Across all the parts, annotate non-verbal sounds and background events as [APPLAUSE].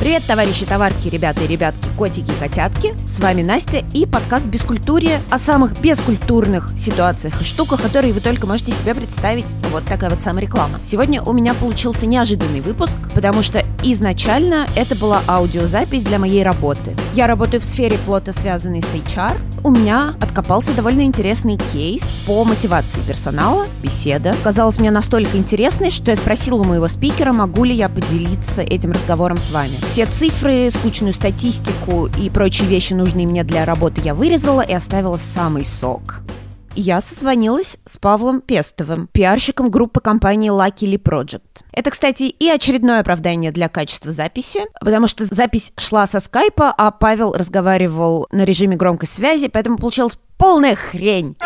Привет, товарищи, товарки, ребята и ребятки, котики и котятки. С вами Настя и подкаст «Бескультурье» о самых бескультурных ситуациях и штуках, которые вы только можете себе представить. Вот такая вот самореклама. Сегодня у меня получился неожиданный выпуск, потому что изначально это была аудиозапись для моей работы. Я работаю в сфере плотно связанной с HR. У меня откопался довольно интересный кейс по мотивации персонала, беседа. Казалось мне настолько интересной, что я спросила у моего спикера, могу ли я поделиться этим разговором с вами. Все цифры, скучную статистику и прочие вещи, нужные мне для работы, я вырезала и оставила самый сок. Я созвонилась с Павлом Пестовым, пиарщиком группы компании Luckily Project. Это, кстати, и очередное оправдание для качества записи, потому что запись шла со скайпа, а Павел разговаривал на режиме громкой связи, поэтому получилась полная хрень.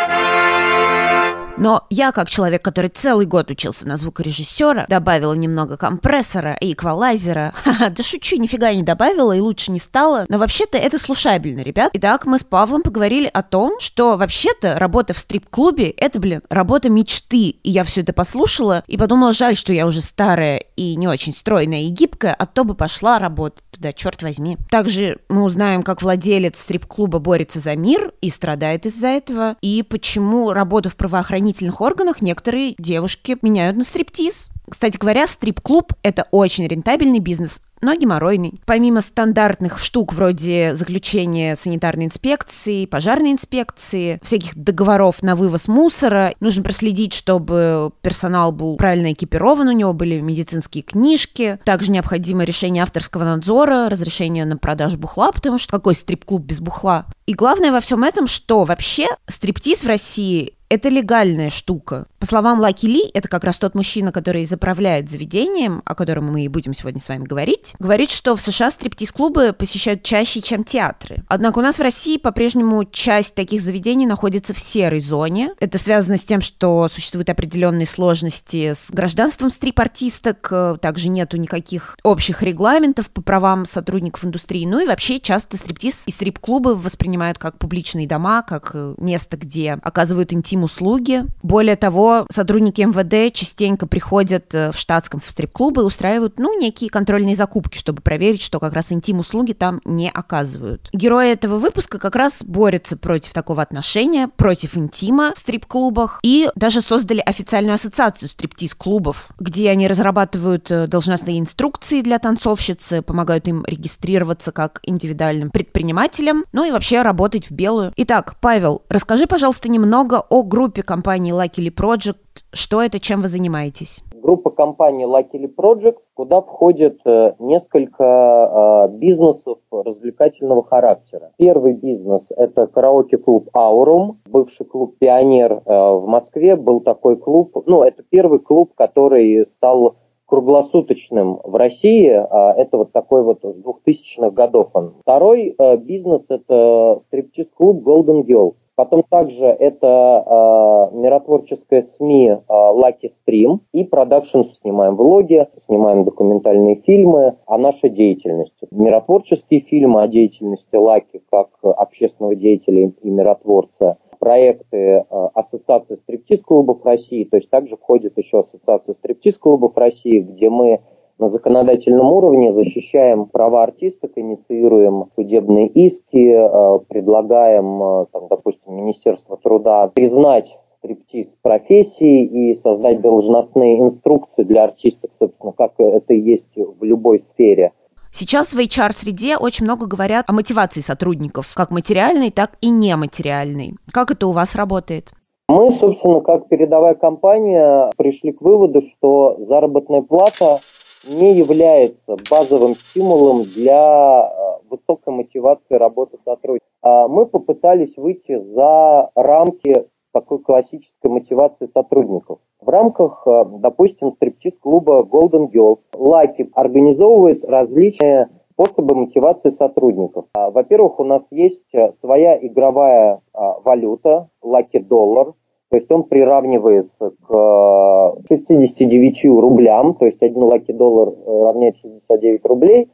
Но я, как человек, который целый год учился на звукорежиссера, добавила немного компрессора и эквалайзера. [LAUGHS] Ха-ха, да шучу, нифига не добавила и лучше не стало. Но вообще-то это слушабельно, ребят. Итак, мы с Павлом поговорили о том, что вообще-то работа в стрип-клубе — это, блин, работа мечты. И я все это послушала и подумала, жаль, что я уже старая и не очень стройная и гибкая, а то бы пошла работать туда, черт возьми. Также мы узнаем, как владелец стрип-клуба борется за мир и страдает из-за этого, и почему работа в правоохранительных органах некоторые девушки меняют на стриптиз. Кстати говоря, стрип-клуб – это очень рентабельный бизнес, но геморройный. Помимо стандартных штук вроде заключения санитарной инспекции, пожарной инспекции, всяких договоров на вывоз мусора, нужно проследить, чтобы персонал был правильно экипирован, у него были медицинские книжки. Также необходимо решение авторского надзора, разрешение на продажу бухла, потому что какой стрип-клуб без бухла? И главное во всем этом, что вообще стриптиз в России это легальная штука. По словам Лаки Ли, это как раз тот мужчина, который заправляет заведением, о котором мы и будем сегодня с вами говорить, говорит, что в США стриптиз-клубы посещают чаще, чем театры. Однако у нас в России по-прежнему часть таких заведений находится в серой зоне. Это связано с тем, что существуют определенные сложности с гражданством стрип-артисток, также нету никаких общих регламентов по правам сотрудников индустрии, ну и вообще часто стриптиз и стрип-клубы воспринимают как публичные дома, как место, где оказывают интим услуги. Более того, сотрудники МВД частенько приходят э, в штатском в стрип-клубы и устраивают, ну, некие контрольные закупки, чтобы проверить, что как раз интим-услуги там не оказывают. Герои этого выпуска как раз борются против такого отношения, против интима в стрип-клубах и даже создали официальную ассоциацию стриптиз-клубов, где они разрабатывают э, должностные инструкции для танцовщицы, помогают им регистрироваться как индивидуальным предпринимателям, ну и вообще работать в белую. Итак, Павел, расскажи, пожалуйста, немного о группе компании Luckily Project. Что это, чем вы занимаетесь? Группа компании Luckily Project, куда входит э, несколько э, бизнесов развлекательного характера. Первый бизнес – это караоке-клуб «Аурум», бывший клуб «Пионер» э, в Москве. Был такой клуб, ну, это первый клуб, который стал круглосуточным в России. Это вот такой вот с 2000-х годов он. Второй бизнес – это стриптиз-клуб Golden Girl. Потом также это э, миротворческая СМИ э, Lucky Stream и продакшн. Снимаем влоги, снимаем документальные фильмы о нашей деятельности. Миротворческие фильмы о деятельности Лаки как общественного деятеля и миротворца. Проекты э, Ассоциации стриптиз-клубов России, то есть также входит еще Ассоциация стриптиз-клубов России, где мы на законодательном уровне защищаем права артисток, инициируем судебные иски, э, предлагаем, э, там, допустим, Министерство труда признать стриптиз профессии и создать должностные инструкции для артисток, собственно, как это есть в любой сфере. Сейчас в HR-среде очень много говорят о мотивации сотрудников, как материальной, так и нематериальной. Как это у вас работает? Мы, собственно, как передовая компания, пришли к выводу, что заработная плата не является базовым стимулом для э, высокой мотивации работы сотрудников. А мы попытались выйти за рамки такой классической мотивации сотрудников. В рамках, э, допустим, стриптиз-клуба Golden Girls Lucky организовывает различные способы мотивации сотрудников. А, во-первых, у нас есть э, своя игровая а, валюта, Lucky Dollar, то есть он приравнивается к 69 э, рублям, то есть один лаки доллар э, равняет 69 рублей.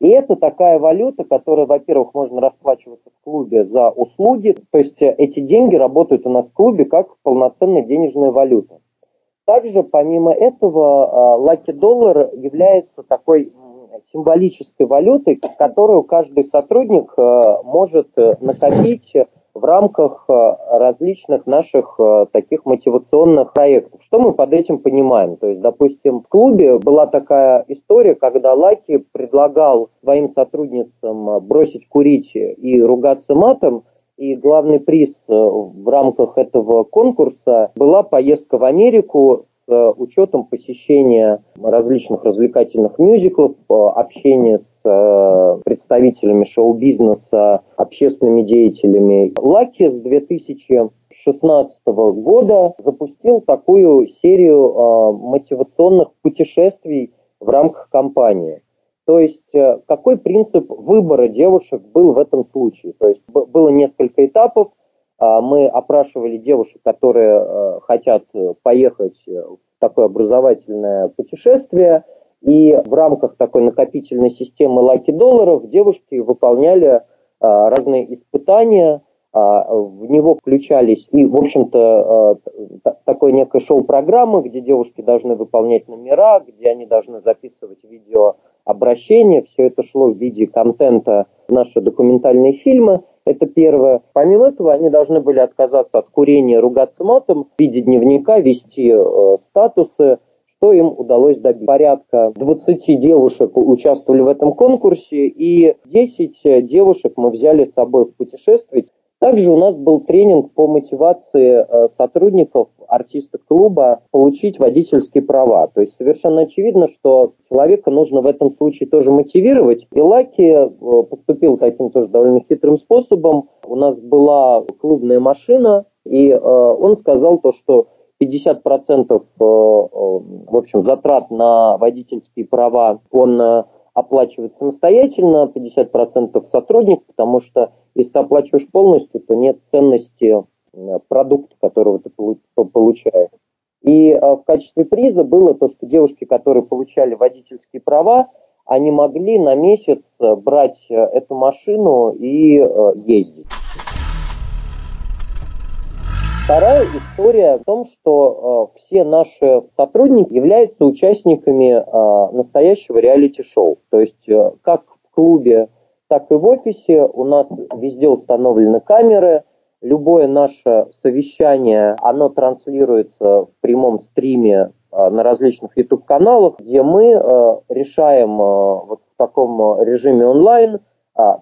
И это такая валюта, которая, во-первых, можно расплачиваться в клубе за услуги, то есть э, эти деньги работают у нас в клубе как полноценная денежная валюта. Также, помимо этого, лаки доллар является такой символической валютой, которую каждый сотрудник может накопить в рамках различных наших таких мотивационных проектов. Что мы под этим понимаем? То есть, допустим, в клубе была такая история, когда Лаки предлагал своим сотрудницам бросить курить и ругаться матом, и главный приз в рамках этого конкурса была поездка в Америку с учетом посещения различных развлекательных мюзиклов, э, общения с э, представителями шоу-бизнеса, общественными деятелями. Лаки с 2016 года запустил такую серию э, мотивационных путешествий в рамках компании. То есть какой принцип выбора девушек был в этом случае? То есть было несколько этапов – мы опрашивали девушек, которые э, хотят поехать в такое образовательное путешествие, и в рамках такой накопительной системы лаки долларов девушки выполняли а, разные испытания, а, в него включались и, в общем-то, такое некое шоу-программы, где девушки должны выполнять номера, где они должны записывать видеообращения. Все это шло в виде контента в наши документальные фильмы. Это первое. Помимо этого, они должны были отказаться от курения, ругаться матом, в виде дневника, вести э, статусы, что им удалось добиться. Порядка 20 девушек участвовали в этом конкурсе, и 10 э, девушек мы взяли с собой в путешествие. Также у нас был тренинг по мотивации э, сотрудников артистов клуба получить водительские права. То есть совершенно очевидно, что человека нужно в этом случае тоже мотивировать. И Лаки э, поступил таким тоже довольно хитрым способом. У нас была клубная машина, и э, он сказал то, что 50% в общем, затрат на водительские права он оплачивает самостоятельно, 50% сотрудник, потому что если ты оплачиваешь полностью, то нет ценности э, продукта, которого ты получаешь. И э, в качестве приза было то, что девушки, которые получали водительские права, они могли на месяц э, брать эту машину и ездить. Вторая история в том, что э, все наши сотрудники являются участниками э, настоящего реалити-шоу. То есть э, как в клубе так и в офисе. У нас везде установлены камеры. Любое наше совещание, оно транслируется в прямом стриме э, на различных YouTube-каналах, где мы э, решаем э, вот в таком режиме онлайн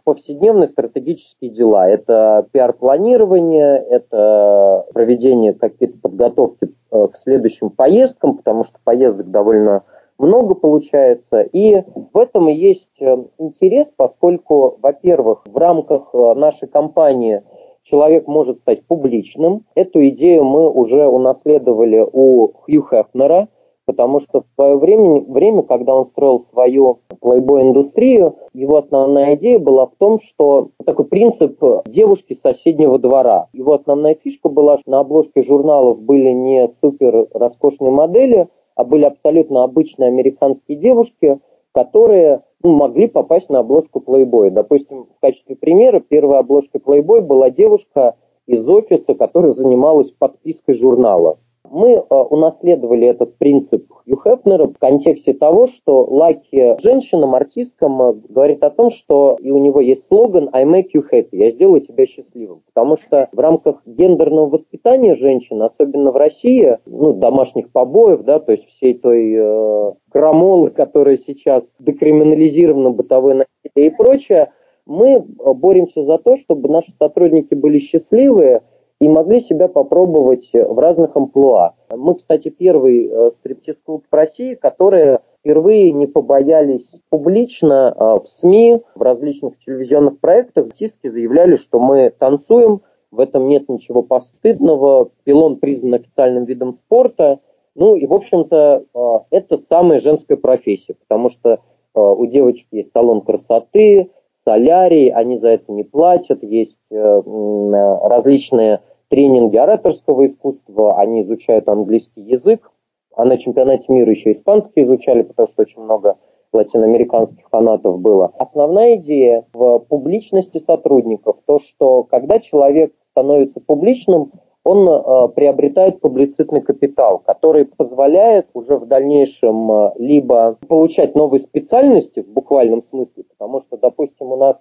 повседневные стратегические дела. Это пиар-планирование, это проведение каких-то подготовки к следующим поездкам, потому что поездок довольно много получается. И в этом и есть э, интерес, поскольку, во-первых, в рамках э, нашей компании человек может стать публичным. Эту идею мы уже унаследовали у Хью Хефнера, потому что в свое время, время, когда он строил свою плейбой-индустрию, его основная идея была в том, что такой принцип девушки соседнего двора. Его основная фишка была, что на обложке журналов были не супер роскошные модели, а были абсолютно обычные американские девушки, которые ну, могли попасть на обложку Playboy. Допустим, в качестве примера, первой обложкой Playboy была девушка из офиса, которая занималась подпиской журнала. Мы э, унаследовали этот принцип Хью Хефнера в контексте того, что Лаки женщинам, артисткам э, говорит о том, что и у него есть слоган «I make you happy», «Я сделаю тебя счастливым». Потому что в рамках гендерного воспитания женщин, особенно в России, ну, домашних побоев, да, то есть всей той э, крамолы, которая сейчас декриминализирована, бытовое насилие и прочее, мы боремся за то, чтобы наши сотрудники были счастливые, и могли себя попробовать в разных амплуа. Мы, кстати, первый э, стриптиз-клуб в России, которые впервые не побоялись публично э, в СМИ, в различных телевизионных проектах. Артистки заявляли, что мы танцуем, в этом нет ничего постыдного, пилон признан официальным видом спорта. Ну и, в общем-то, э, это самая женская профессия, потому что у девочек есть салон красоты, солярий, они за это не платят, есть различные тренинги ораторского искусства, они изучают английский язык, а на чемпионате мира еще испанский изучали, потому что очень много латиноамериканских фанатов было. Основная идея в публичности сотрудников, то, что когда человек становится публичным, он э, приобретает публицитный капитал, который позволяет уже в дальнейшем э, либо получать новые специальности в буквальном смысле, потому что, допустим, у нас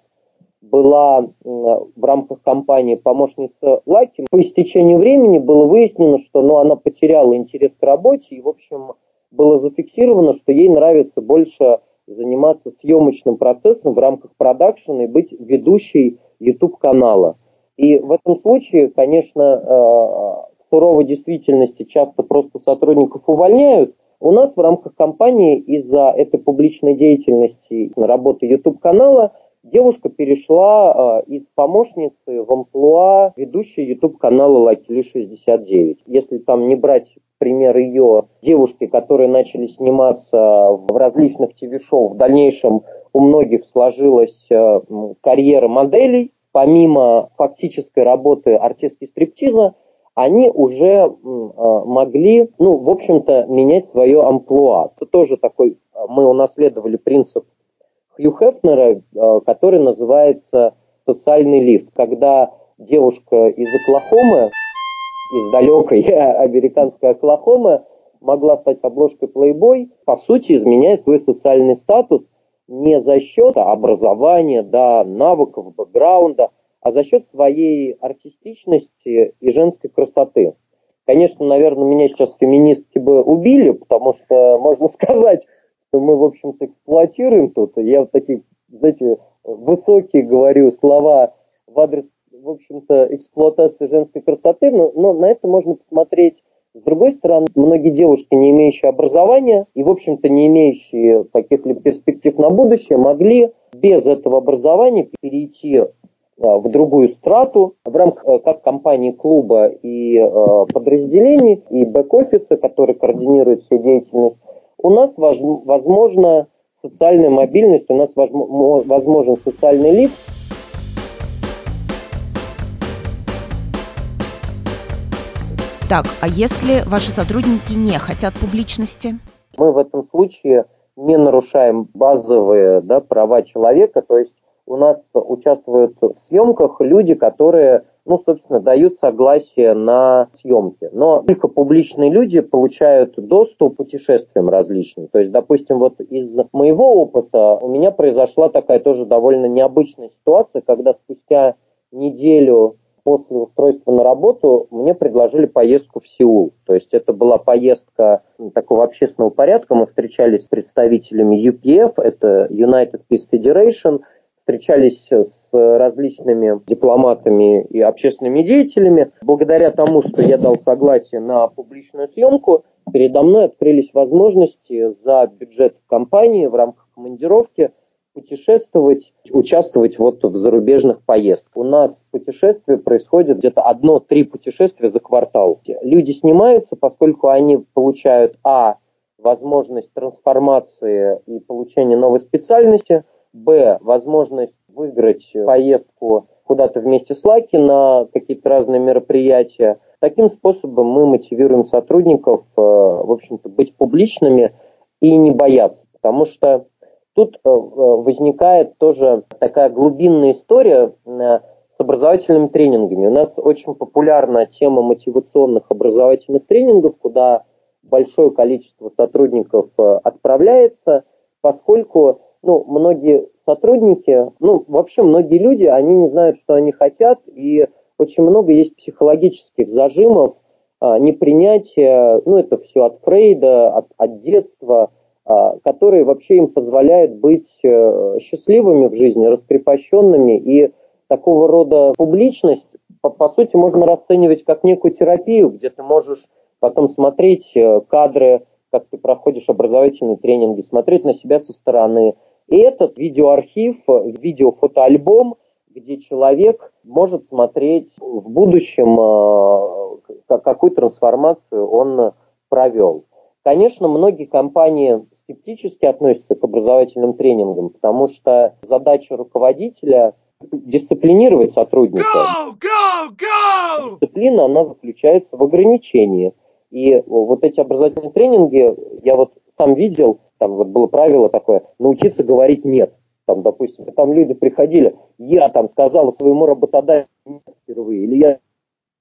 была рамках компании помощница Лаки. По истечению времени было выяснено, что ну, она потеряла интерес к работе, и, в общем, было зафиксировано, что ей нравится больше заниматься съемочным процессом в рамках продакшена и быть ведущей YouTube-канала. И в этом случае, конечно, э, в суровой действительности часто просто сотрудников увольняют. У нас в рамках компании из-за этой публичной деятельности работы YouTube-канала девушка перешла э, из помощницы в амплуа ведущей YouTube-канала Лакили 69. Если там не брать пример ее девушки, которые начали сниматься в различных ТВ-шоу, в дальнейшем у многих сложилась э, карьера моделей, помимо фактической работы артистки стриптиза, они уже э, могли, ну, в общем-то, менять свое амплуа. Это тоже такой, мы унаследовали принцип Хью Хефнера, э, который называется социальный лифт, когда девушка из Оклахомы, из далекой [LAUGHS] американской Оклахомы, могла стать обложкой Playboy, по сути, изменяя свой социальный статус не за счет образования, да, навыков, бэкграунда, а за счет своей артистичности и женской красоты. Конечно, наверное, меня сейчас феминистки бы убили, потому что можно [LAUGHS] сказать, что мы, в общем-то, эксплуатируем тут. Я вот такие, знаете, высокие говорю слова в адрес, в общем-то, эксплуатации женской красоты, но, но на это можно посмотреть с другой стороны, многие девушки, не имеющие образования и, в общем-то, не имеющие каких-либо перспектив на будущее, могли без этого образования перейти а, в другую страту в рамках э, как компании клуба и э, подразделений, и бэк-офиса, который координирует всю деятельность, у нас возможна социальная мобильность, у нас возможен социальный лифт, Так, а если ваши сотрудники не хотят публичности? Мы в этом случае не нарушаем базовые да, права человека, то есть у нас участвуют в съемках люди, которые, ну, собственно, дают согласие на съемки. Но только публичные люди получают доступ к путешествиям различным. То есть, допустим, вот из моего опыта у меня произошла такая тоже довольно необычная ситуация, когда спустя неделю после устройства на работу мне предложили поездку в Сеул. То есть это была поездка такого общественного порядка. Мы встречались с представителями UPF, это United Peace Federation, встречались с различными дипломатами и общественными деятелями. Благодаря тому, что я дал согласие на публичную съемку, передо мной открылись возможности за бюджет компании в рамках командировки путешествовать, участвовать вот в зарубежных поездках. У нас путешествия происходят где-то одно-три путешествия за квартал. Люди снимаются, поскольку они получают, а, возможность трансформации и получения новой специальности, б, возможность выиграть поездку куда-то вместе с Лаки на какие-то разные мероприятия. Таким способом мы мотивируем сотрудников, э, в общем-то, быть публичными и не бояться, потому что Тут э, э, возникает тоже такая глубинная история э, с образовательными тренингами. У нас очень популярна тема мотивационных образовательных тренингов, куда большое количество сотрудников отправляется, поскольку ну, многие сотрудники, ну, вообще многие люди, они не знают, что они хотят, и очень много есть психологических зажимов, непринятия, ну, это все от Фрейда, от, от детства – а, который вообще им позволяет быть э, счастливыми в жизни, раскрепощенными. И такого рода публичность, по, по сути, можно расценивать как некую терапию, где ты можешь потом смотреть э, кадры, как ты проходишь образовательные тренинги, смотреть на себя со стороны. И этот видеоархив, видеофотоальбом, где человек может смотреть в будущем, э, какую трансформацию он провел. Конечно, многие компании скептически относятся к образовательным тренингам, потому что задача руководителя дисциплинировать сотрудника. Go, go, go! Дисциплина, она заключается в ограничении. И вот эти образовательные тренинги, я вот сам видел, там вот было правило такое, научиться говорить «нет». Там, допустим, там люди приходили, я там сказала своему работодателю впервые, или я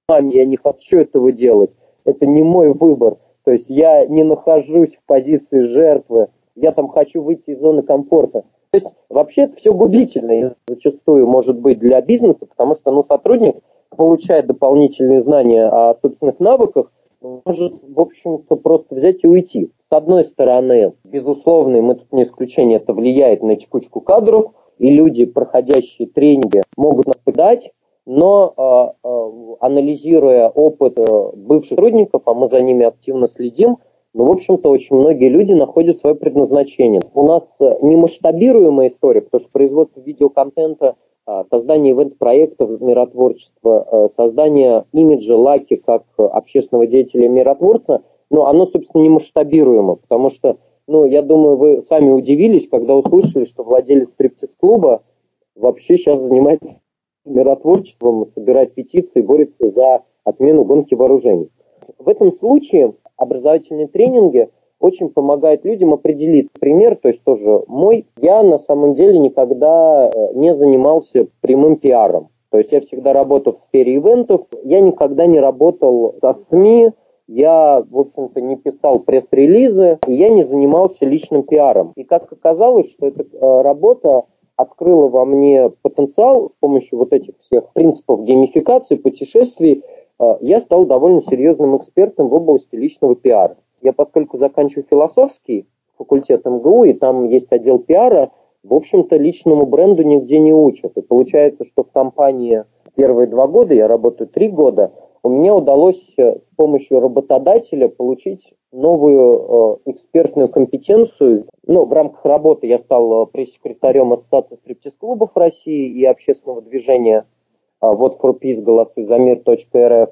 маме, я не хочу этого делать, это не мой выбор. То есть я не нахожусь в позиции жертвы, я там хочу выйти из зоны комфорта. То есть вообще это все губительно зачастую может быть для бизнеса, потому что ну, сотрудник получает дополнительные знания о собственных навыках, может, в общем-то, просто взять и уйти. С одной стороны, безусловно, мы тут не исключение, это влияет на текучку кадров, и люди, проходящие тренинги, могут нас подать, но э, э, анализируя опыт э, бывших сотрудников, а мы за ними активно следим, ну, в общем-то, очень многие люди находят свое предназначение. У нас э, не масштабируемая история, потому что производство видеоконтента, а, создание ивент-проектов миротворчества, э, создание имиджа Лаки как общественного деятеля миротворца, ну, оно, собственно, не масштабируемо, потому что, ну, я думаю, вы сами удивились, когда услышали, что владелец стриптиз-клуба вообще сейчас занимается миротворчеством, собирает петиции, борется за отмену гонки вооружений. В этом случае образовательные тренинги очень помогают людям определить пример, то есть тоже мой. Я на самом деле никогда э, не занимался прямым пиаром. То есть я всегда работал в сфере ивентов, я никогда не работал со СМИ, я, в общем-то, не писал пресс-релизы, и я не занимался личным пиаром. И как оказалось, что эта э, работа открыла во мне потенциал с помощью вот этих всех принципов геймификации, путешествий, э, я стал довольно серьезным экспертом в области личного пиара. Я, поскольку заканчиваю философский факультет МГУ, и там есть отдел пиара, в общем-то, личному бренду нигде не учат. И получается, что в компании первые два года, я работаю три года, меня удалось э, с помощью работодателя получить новую э, экспертную компетенцию. Ну, в рамках работы я стал э, пресс-секретарем Ассоциации стриптиз-клубов России и общественного движения «Вот for Peace, голосуй за мир.рф», э,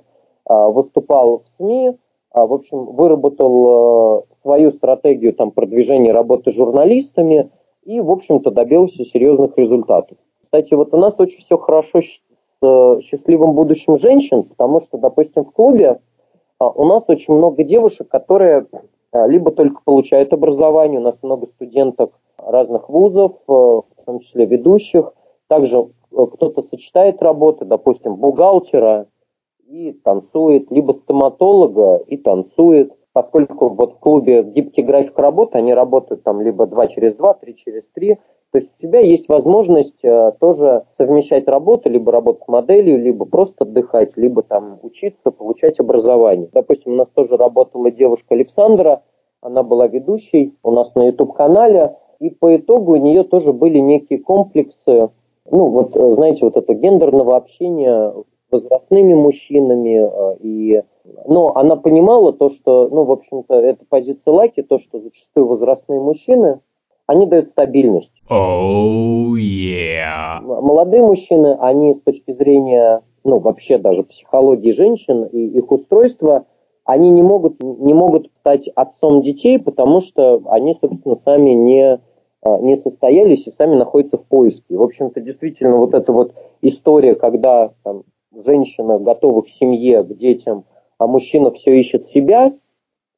выступал в СМИ, в общем, выработал свою стратегию там, продвижения работы журналистами и, в общем-то, добился серьезных результатов. Кстати, вот у нас очень все хорошо счастливым будущим женщин, потому что, допустим, в клубе а, у нас очень много девушек, которые а, либо только получают образование, у нас много студенток разных вузов, э, в том числе ведущих, также э, кто-то сочетает работы, допустим, бухгалтера и танцует, либо стоматолога и танцует, поскольку вот в клубе гибкий график работы, они работают там либо 2 через 2, 3 через 3, то есть у тебя есть возможность э, тоже совмещать работу, либо работать моделью, либо просто отдыхать, либо там учиться, получать образование. Допустим, у нас тоже работала девушка Александра, она была ведущей у нас на YouTube-канале, и по итогу у нее тоже были некие комплексы, ну вот, э, знаете, вот это гендерного общения возрастными мужчинами, э, и, но она понимала то, что, ну, в общем-то, это позиция Лаки, то, что зачастую возрастные мужчины, они дают стабильность. Oh, yeah. Молодые мужчины, они с точки зрения, ну, вообще даже психологии женщин и их устройства, они не могут, не могут стать отцом детей, потому что они, собственно, сами не, а, не состоялись и сами находятся в поиске. В общем-то, действительно, вот эта вот история, когда там, женщина готова к семье, к детям, а мужчина все ищет себя,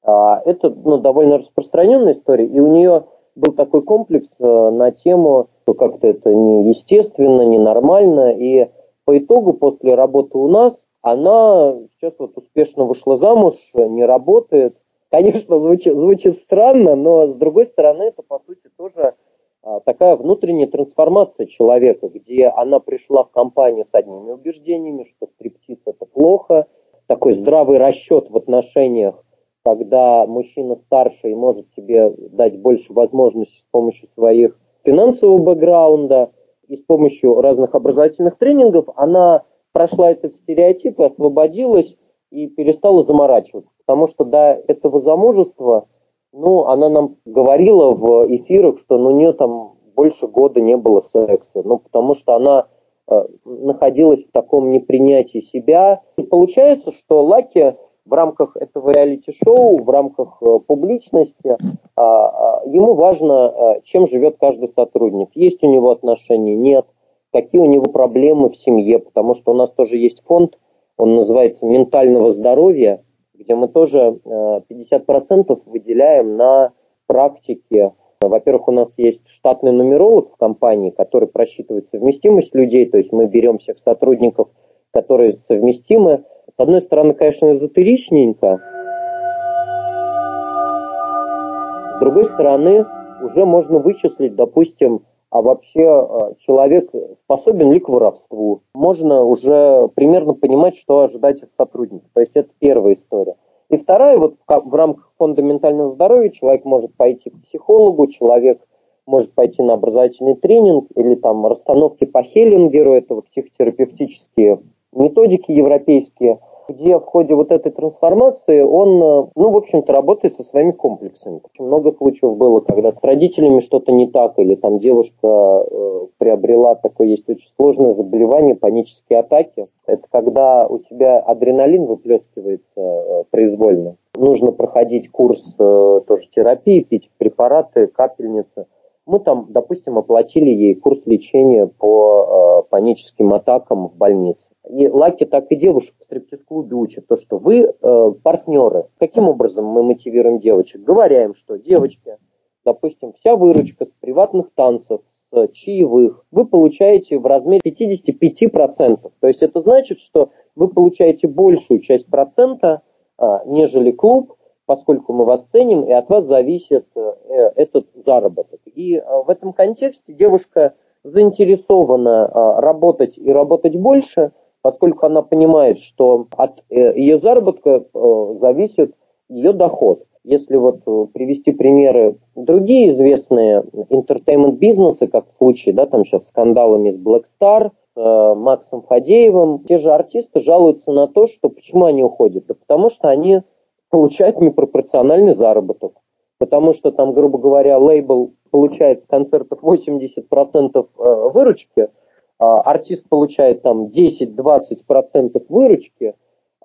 а, это ну, довольно распространенная история, и у нее был такой комплекс э, на тему, что как-то это неестественно, ненормально, и по итогу после работы у нас она сейчас вот успешно вышла замуж, не работает. Конечно, звучит, звучит странно, но с другой стороны, это по сути тоже а, такая внутренняя трансформация человека, где она пришла в компанию с одними убеждениями, что стриптиз это плохо, такой здравый расчет в отношениях когда мужчина старше и может себе дать больше возможностей с помощью своих финансового бэкграунда и с помощью разных образовательных тренингов, она прошла этот стереотип и освободилась и перестала заморачиваться. Потому что до этого замужества, ну, она нам говорила в эфирах, что ну, у нее там больше года не было секса. Ну, потому что она э, находилась в таком непринятии себя. И получается, что Лаки в рамках этого реалити-шоу, в рамках э, публичности, а, а, ему важно, э, чем живет каждый сотрудник. Есть у него отношения, нет, какие у него проблемы в семье, потому что у нас тоже есть фонд, он называется «Ментального здоровья», где мы тоже 50% э, выделяем на практике. Во-первых, у нас есть штатный нумеролог в компании, который просчитывает совместимость людей, то есть мы берем всех сотрудников, которые совместимы одной стороны, конечно, эзотеричненько, с другой стороны, уже можно вычислить, допустим, а вообще э, человек способен ли к воровству. Можно уже примерно понимать, что ожидать от сотрудника. То есть это первая история. И вторая, вот в рамках фонда ментального здоровья человек может пойти к психологу, человек может пойти на образовательный тренинг или там расстановки по Хеллингеру, это вот психотерапевтические методики европейские – где в ходе вот этой трансформации он, э, ну, в общем-то, работает со своими комплексами. Очень много случаев было, когда с родителями что-то не так, или там девушка э, приобрела такое, есть очень сложное заболевание, панические атаки. Это когда у тебя адреналин выплескивается э, произвольно. Нужно проходить курс э, тоже терапии, пить препараты, капельницы. Мы там, допустим, оплатили ей курс лечения по э, паническим атакам в больнице. И Лаки так и девушек в стриптиз-клубе учат, то, что вы э, партнеры. Каким образом мы мотивируем девочек? Говорим, что девочки, допустим, вся выручка с приватных танцев, с чаевых, вы получаете в размере 55%. То есть это значит, что вы получаете большую часть процента, э, нежели клуб, поскольку мы вас ценим, и от вас зависит э, этот заработок. И э, в этом контексте девушка заинтересована э, работать и работать больше – поскольку она понимает, что от э, ее заработка э, зависит ее доход. Если вот э, привести примеры другие известные entertainment бизнесы, как в случае, да, там сейчас скандалами с Black Star, с Максом Фадеевым, те же артисты жалуются на то, что почему они уходят? Да потому что они получают непропорциональный заработок. Потому что там, грубо говоря, лейбл получает с концертов 80% выручки – артист получает там 10-20% выручки,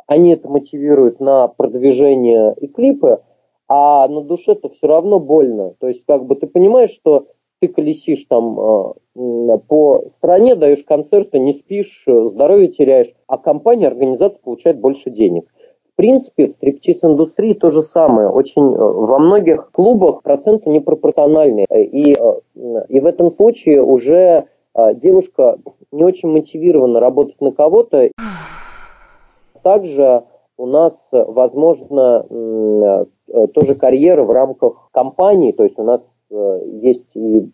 они это мотивируют на продвижение и клипы, а на душе-то все равно больно. То есть, как бы ты понимаешь, что ты колесишь там э, по стране, даешь концерты, не спишь, здоровье теряешь, а компания, организация получает больше денег. В принципе, в стриптиз-индустрии то же самое. Очень э, во многих клубах проценты непропорциональные. И, э, и в этом случае уже а, девушка не очень мотивирована работать на кого-то. Также у нас, возможно, э, тоже карьера в рамках компании, то есть у нас есть и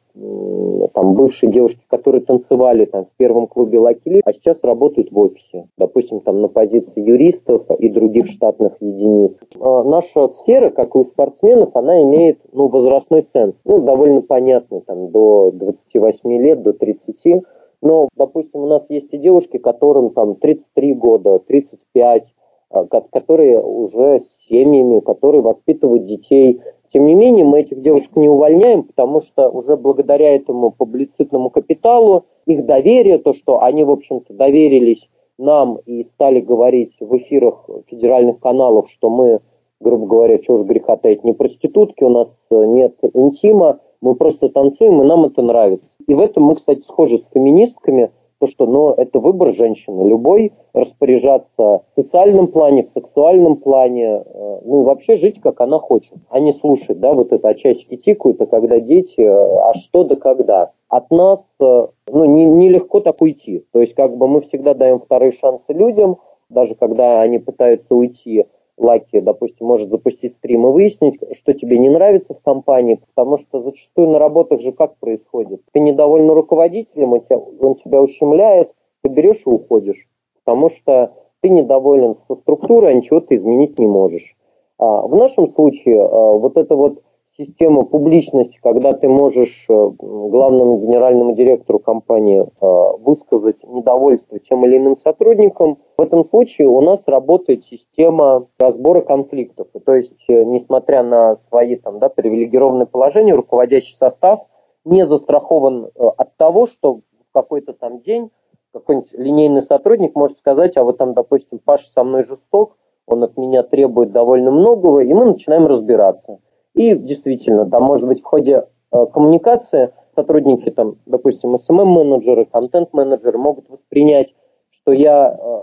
там бывшие девушки, которые танцевали там в первом клубе Лакили, а сейчас работают в офисе. Допустим, там на позиции юристов и других штатных единиц. А наша сфера, как и у спортсменов, она имеет ну, возрастной ценз. Ну, довольно понятный, там, до 28 лет, до 30. Но, допустим, у нас есть и девушки, которым там 33 года, 35, а, которые уже с семьями, которые воспитывают детей, тем не менее, мы этих девушек не увольняем, потому что уже благодаря этому публицитному капиталу, их доверие, то, что они, в общем-то, доверились нам и стали говорить в эфирах федеральных каналов, что мы, грубо говоря, чего уж греха таить, не проститутки, у нас нет интима, мы просто танцуем, и нам это нравится. И в этом мы, кстати, схожи с феминистками – то, что но это выбор женщины, любой распоряжаться в социальном плане, в сексуальном плане, э, ну и вообще жить, как она хочет, а не слушать, да, вот это, а часики тикают, а когда дети, э, а что да когда. От нас, э, ну, не, нелегко так уйти. То есть, как бы мы всегда даем вторые шансы людям, даже когда они пытаются уйти, Лаки, допустим, может запустить стрим и выяснить, что тебе не нравится в компании, потому что зачастую на работах же как происходит? Ты недоволен руководителем, он тебя, ущемляет, ты берешь и уходишь, потому что ты недоволен со структурой, а ничего ты изменить не можешь. А в нашем случае а, вот это вот система публичности, когда ты можешь э, главному генеральному директору компании э, высказать недовольство тем или иным сотрудникам, в этом случае у нас работает система разбора конфликтов. То есть, э, несмотря на свои там, да, привилегированные положения, руководящий состав не застрахован от того, что в какой-то там день какой-нибудь линейный сотрудник может сказать, а вот там, допустим, Паша со мной жесток, он от меня требует довольно многого, и мы начинаем разбираться. И действительно, да, может быть, в ходе э, коммуникации сотрудники, там, допустим, SMM-менеджеры, контент-менеджеры могут воспринять, что я э,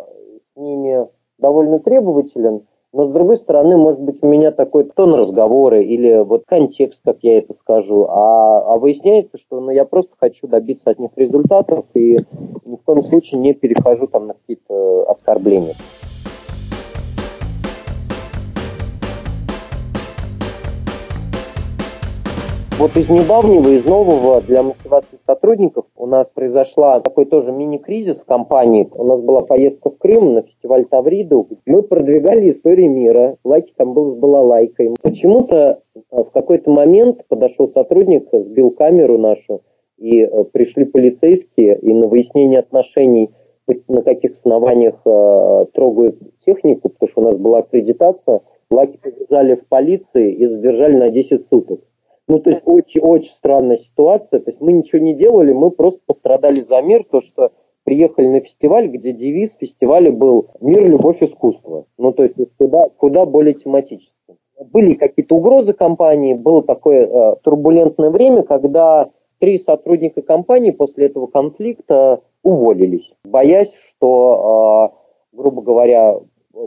ними довольно требователен, но с другой стороны, может быть, у меня такой тон разговора или вот контекст, как я это скажу, а, а выясняется, что ну, я просто хочу добиться от них результатов и ни в коем случае не перехожу там на какие-то оскорбления. Вот из недавнего, из нового для мотивации сотрудников у нас произошла такой тоже мини-кризис в компании. У нас была поездка в Крым на фестиваль Тавриду. Мы продвигали истории мира. Лайки там был с балалайкой. Почему-то э, в какой-то момент подошел сотрудник, сбил камеру нашу, и э, пришли полицейские, и на выяснение отношений на каких основаниях э, трогают технику, потому что у нас была аккредитация, Лаки повязали в полиции и задержали на 10 суток. Ну, то есть очень-очень странная ситуация. То есть мы ничего не делали, мы просто пострадали за мир, то что приехали на фестиваль, где девиз фестиваля был «Мир, любовь, искусство». Ну, то есть куда, куда более тематически. Были какие-то угрозы компании, было такое э, турбулентное время, когда три сотрудника компании после этого конфликта уволились, боясь, что, э, грубо говоря,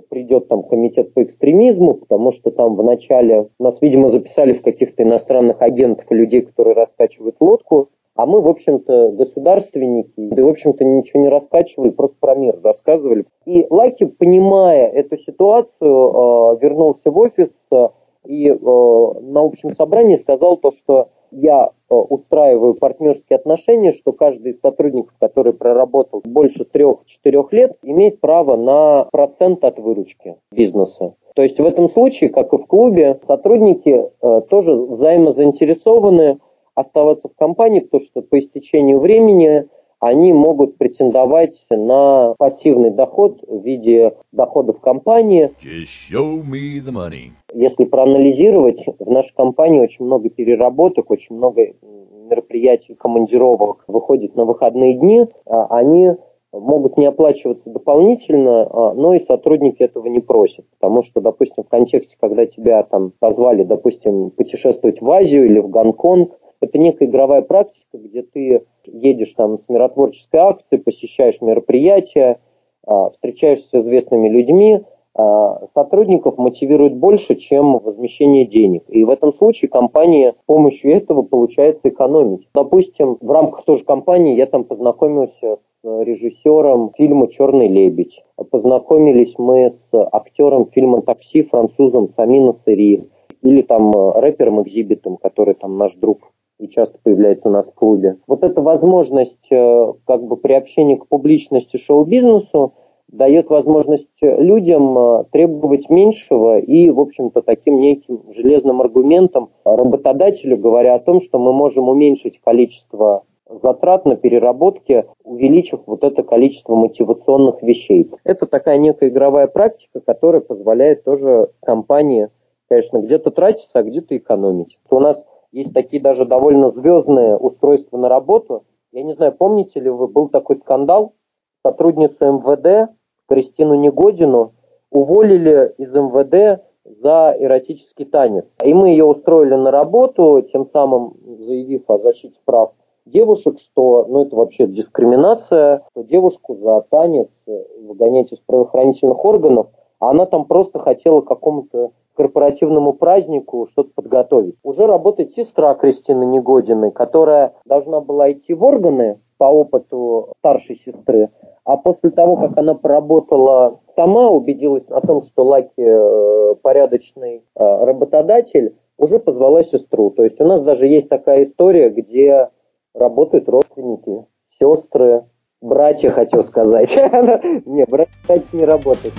придет там комитет по экстремизму, потому что там в начале нас, видимо, записали в каких-то иностранных агентов людей, которые раскачивают лодку, а мы, в общем-то, государственники, и, в общем-то, ничего не раскачивали, просто про мир рассказывали. И Лаки, понимая эту ситуацию, э, вернулся в офис э, и э, на общем собрании сказал то, что я э, устраиваю партнерские отношения, что каждый из сотрудников, который проработал больше трех-четырех лет, имеет право на процент от выручки бизнеса. То есть в этом случае, как и в клубе, сотрудники э, тоже взаимозаинтересованы оставаться в компании, потому что по истечению времени они могут претендовать на пассивный доход в виде доходов компании. Если проанализировать, в нашей компании очень много переработок, очень много мероприятий, командировок выходит на выходные дни. А они могут не оплачиваться дополнительно, а, но и сотрудники этого не просят. Потому что, допустим, в контексте, когда тебя там позвали, допустим, путешествовать в Азию или в Гонконг, это некая игровая практика, где ты едешь там с миротворческой акцией, посещаешь мероприятия, а, встречаешься с известными людьми, а, сотрудников мотивирует больше, чем возмещение денег. И в этом случае компания с помощью этого получается экономить. Допустим, в рамках той же компании я там познакомился с режиссером фильма «Черный лебедь». Познакомились мы с актером фильма «Такси» французом Самина Сыри или там э, рэпером-экзибитом, который там наш друг и часто появляется у нас в клубе. Вот эта возможность э, как бы приобщения к публичности шоу-бизнесу дает возможность людям э, требовать меньшего и, в общем-то, таким неким железным аргументом работодателю, говоря о том, что мы можем уменьшить количество затрат на переработке, увеличив вот это количество мотивационных вещей. Это такая некая игровая практика, которая позволяет тоже компании, конечно, где-то тратиться, а где-то экономить. У нас есть такие даже довольно звездные устройства на работу. Я не знаю, помните ли вы, был такой скандал, сотрудницу МВД Кристину Негодину уволили из МВД за эротический танец. И мы ее устроили на работу, тем самым заявив о защите прав девушек, что ну, это вообще дискриминация, что девушку за танец выгонять из правоохранительных органов, а она там просто хотела какому-то корпоративному празднику что-то подготовить. Уже работает сестра Кристины Негодиной, которая должна была идти в органы по опыту старшей сестры, а после того, как она поработала сама, убедилась о том, что Лаки э, порядочный э, работодатель, уже позвала сестру. То есть у нас даже есть такая история, где работают родственники, сестры, братья, хотел сказать. [LAUGHS] Не, братья не работают.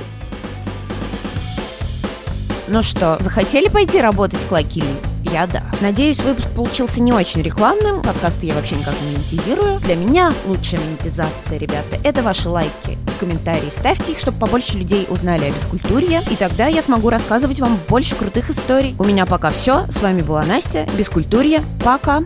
Ну что, захотели пойти работать к Лакили? Я да. Надеюсь, выпуск получился не очень рекламным. Подкасты я вообще никак не монетизирую. Для меня лучшая монетизация, ребята, это ваши лайки и комментарии. Ставьте их, чтобы побольше людей узнали о бескультурье. И тогда я смогу рассказывать вам больше крутых историй. У меня пока все. С вами была Настя. Бескультурье. Пока.